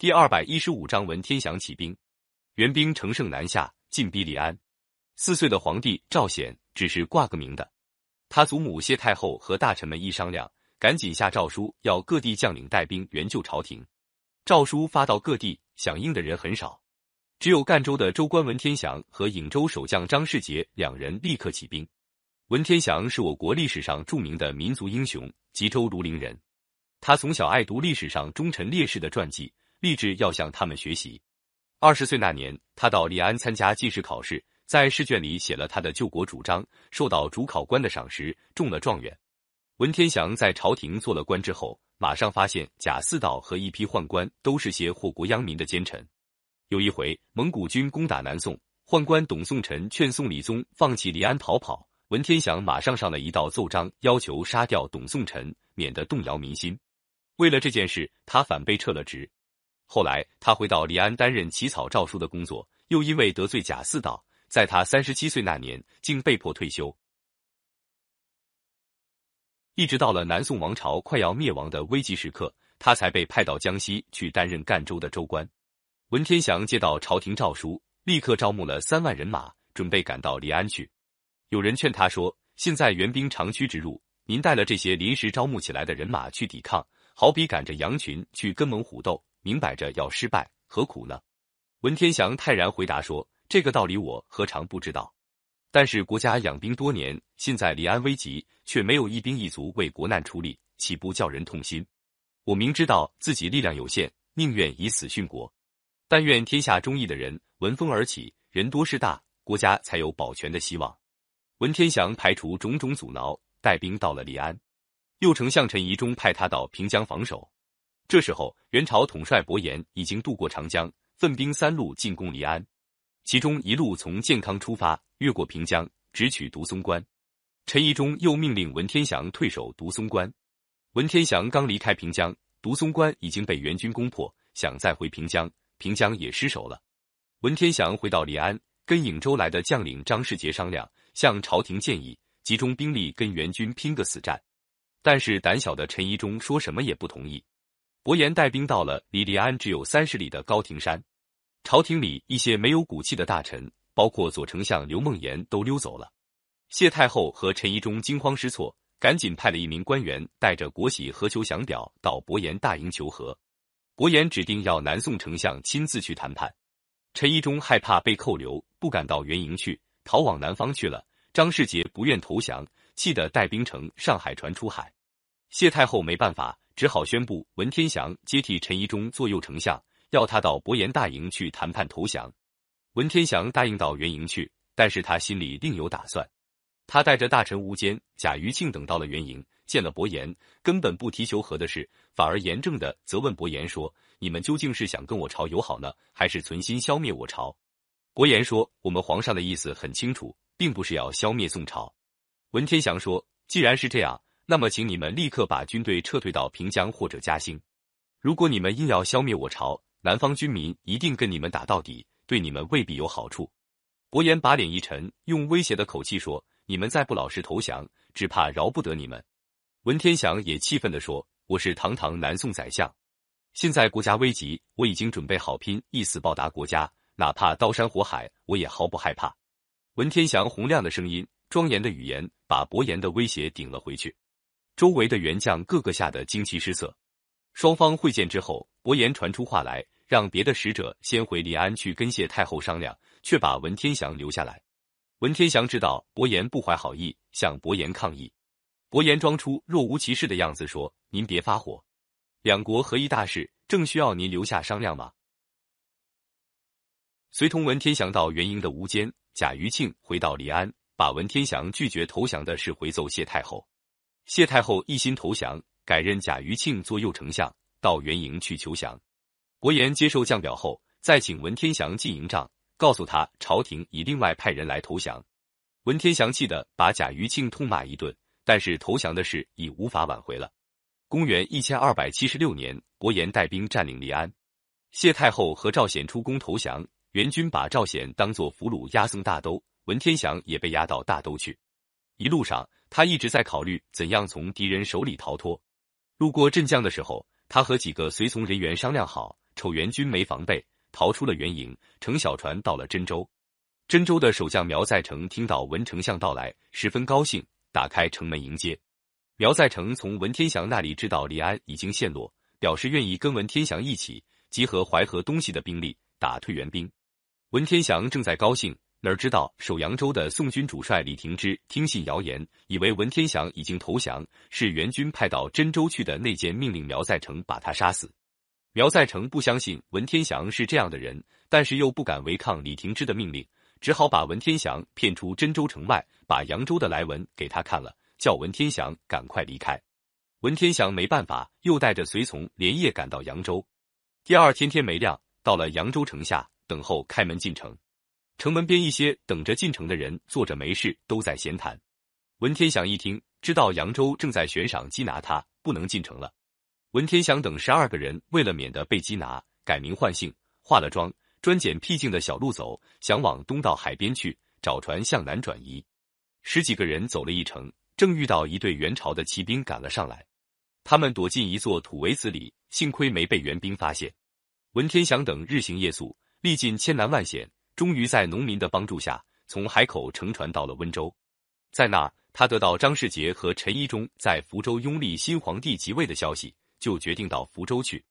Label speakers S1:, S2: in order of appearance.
S1: 第二百一十五章文天祥起兵，援兵乘胜南下，进逼李安。四岁的皇帝赵显只是挂个名的，他祖母谢太后和大臣们一商量，赶紧下诏书，要各地将领带兵援救朝廷。诏书发到各地，响应的人很少，只有赣州的州官文天祥和颍州守将张世杰两人立刻起兵。文天祥是我国历史上著名的民族英雄，吉州庐陵人。他从小爱读历史上忠臣烈士的传记。立志要向他们学习。二十岁那年，他到临安参加进士考试，在试卷里写了他的救国主张，受到主考官的赏识，中了状元。文天祥在朝廷做了官之后，马上发现贾似道和一批宦官都是些祸国殃民的奸臣。有一回，蒙古军攻打南宋，宦官董宋臣劝宋理宗放弃临安逃跑，文天祥马上上了一道奏章，要求杀掉董宋臣，免得动摇民心。为了这件事，他反被撤了职。后来，他回到临安担任起草诏书的工作，又因为得罪贾似道，在他三十七岁那年，竟被迫退休。一直到了南宋王朝快要灭亡的危急时刻，他才被派到江西去担任赣州的州官。文天祥接到朝廷诏书，立刻招募了三万人马，准备赶到临安去。有人劝他说：“现在援兵长驱直入，您带了这些临时招募起来的人马去抵抗，好比赶着羊群去跟猛虎斗。”明摆着要失败，何苦呢？文天祥泰然回答说：“这个道理我何尝不知道？但是国家养兵多年，现在临安危急，却没有一兵一卒为国难出力，岂不叫人痛心？我明知道自己力量有限，宁愿以死殉国。但愿天下忠义的人闻风而起，人多势大，国家才有保全的希望。”文天祥排除种种阻挠，带兵到了临安。右丞相陈宜中派他到平江防守。这时候，元朝统帅伯颜已经渡过长江，分兵三路进攻临安。其中一路从建康出发，越过平江，直取独松关。陈宜中又命令文天祥退守独松关。文天祥刚离开平江，独松关已经被元军攻破，想再回平江，平江也失守了。文天祥回到临安，跟颍州来的将领张世杰商量，向朝廷建议集中兵力跟元军拼个死战。但是胆小的陈宜中说什么也不同意。伯颜带兵到了离临安只有三十里的高亭山，朝廷里一些没有骨气的大臣，包括左丞相刘梦岩都溜走了。谢太后和陈宜中惊慌失措，赶紧派了一名官员带着国玺和求降表到伯颜大营求和。伯颜指定要南宋丞相亲自去谈判。陈宜中害怕被扣留，不敢到元营去，逃往南方去了。张世杰不愿投降，气得带兵乘上海船出海。谢太后没办法。只好宣布文天祥接替陈宜中做右丞相，要他到伯颜大营去谈判投降。文天祥答应到元营去，但是他心里另有打算。他带着大臣吴坚、贾余庆等到了元营，见了伯颜，根本不提求和的事，反而严正的责问伯颜说：“你们究竟是想跟我朝友好呢，还是存心消灭我朝？”伯颜说：“我们皇上的意思很清楚，并不是要消灭宋朝。”文天祥说：“既然是这样。”那么，请你们立刻把军队撤退到平江或者嘉兴。如果你们硬要消灭我朝，南方军民一定跟你们打到底，对你们未必有好处。伯颜把脸一沉，用威胁的口气说：“你们再不老实投降，只怕饶不得你们。”文天祥也气愤地说：“我是堂堂南宋宰相，现在国家危急，我已经准备好拼一死报答国家，哪怕刀山火海，我也毫不害怕。”文天祥洪亮的声音、庄严的语言，把伯颜的威胁顶了回去。周围的元将个个吓得惊奇失色。双方会见之后，伯颜传出话来，让别的使者先回临安去跟谢太后商量，却把文天祥留下来。文天祥知道伯颜不怀好意，向伯颜抗议。伯颜装出若无其事的样子说：“您别发火，两国合一大事，正需要您留下商量吗？”随同文天祥到元营的吴坚、贾余庆回到临安，把文天祥拒绝投降的事回奏谢太后。谢太后一心投降，改任贾余庆做右丞相，到元营去求降。伯颜接受降表后，再请文天祥进营帐，告诉他朝廷已另外派人来投降。文天祥气得把贾余庆痛骂一顿，但是投降的事已无法挽回了。公元一千二百七十六年，伯颜带兵占领临安，谢太后和赵显出宫投降，元军把赵显当作俘虏押送大都，文天祥也被押到大都去。一路上。他一直在考虑怎样从敌人手里逃脱。路过镇江的时候，他和几个随从人员商量好，瞅援军没防备，逃出了援营，乘小船到了真州。真州的守将苗再成听到文丞相到来，十分高兴，打开城门迎接。苗再成从文天祥那里知道李安已经陷落，表示愿意跟文天祥一起集合淮河东西的兵力，打退援兵。文天祥正在高兴，哪知道守扬州的宋军主帅李廷芝听信谣言，以为文天祥已经投降，是援军派到真州去的内奸，命令苗再成把他杀死。苗再成不相信文天祥是这样的人，但是又不敢违抗李廷芝的命令，只好把文天祥骗出真州城外，把扬州的来文给他看了。叫文天祥赶快离开，文天祥没办法，又带着随从连夜赶到扬州。第二天天没亮，到了扬州城下，等候开门进城。城门边一些等着进城的人坐着没事，都在闲谈。文天祥一听，知道扬州正在悬赏缉拿他，不能进城了。文天祥等十二个人为了免得被缉拿，改名换姓，化了妆，专拣僻静的小路走，想往东到海边去找船向南转移。十几个人走了一程。正遇到一队元朝的骑兵赶了上来，他们躲进一座土围子里，幸亏没被援兵发现。文天祥等日行夜宿，历尽千难万险，终于在农民的帮助下，从海口乘船到了温州。在那儿，他得到张世杰和陈一中在福州拥立新皇帝即位的消息，就决定到福州去。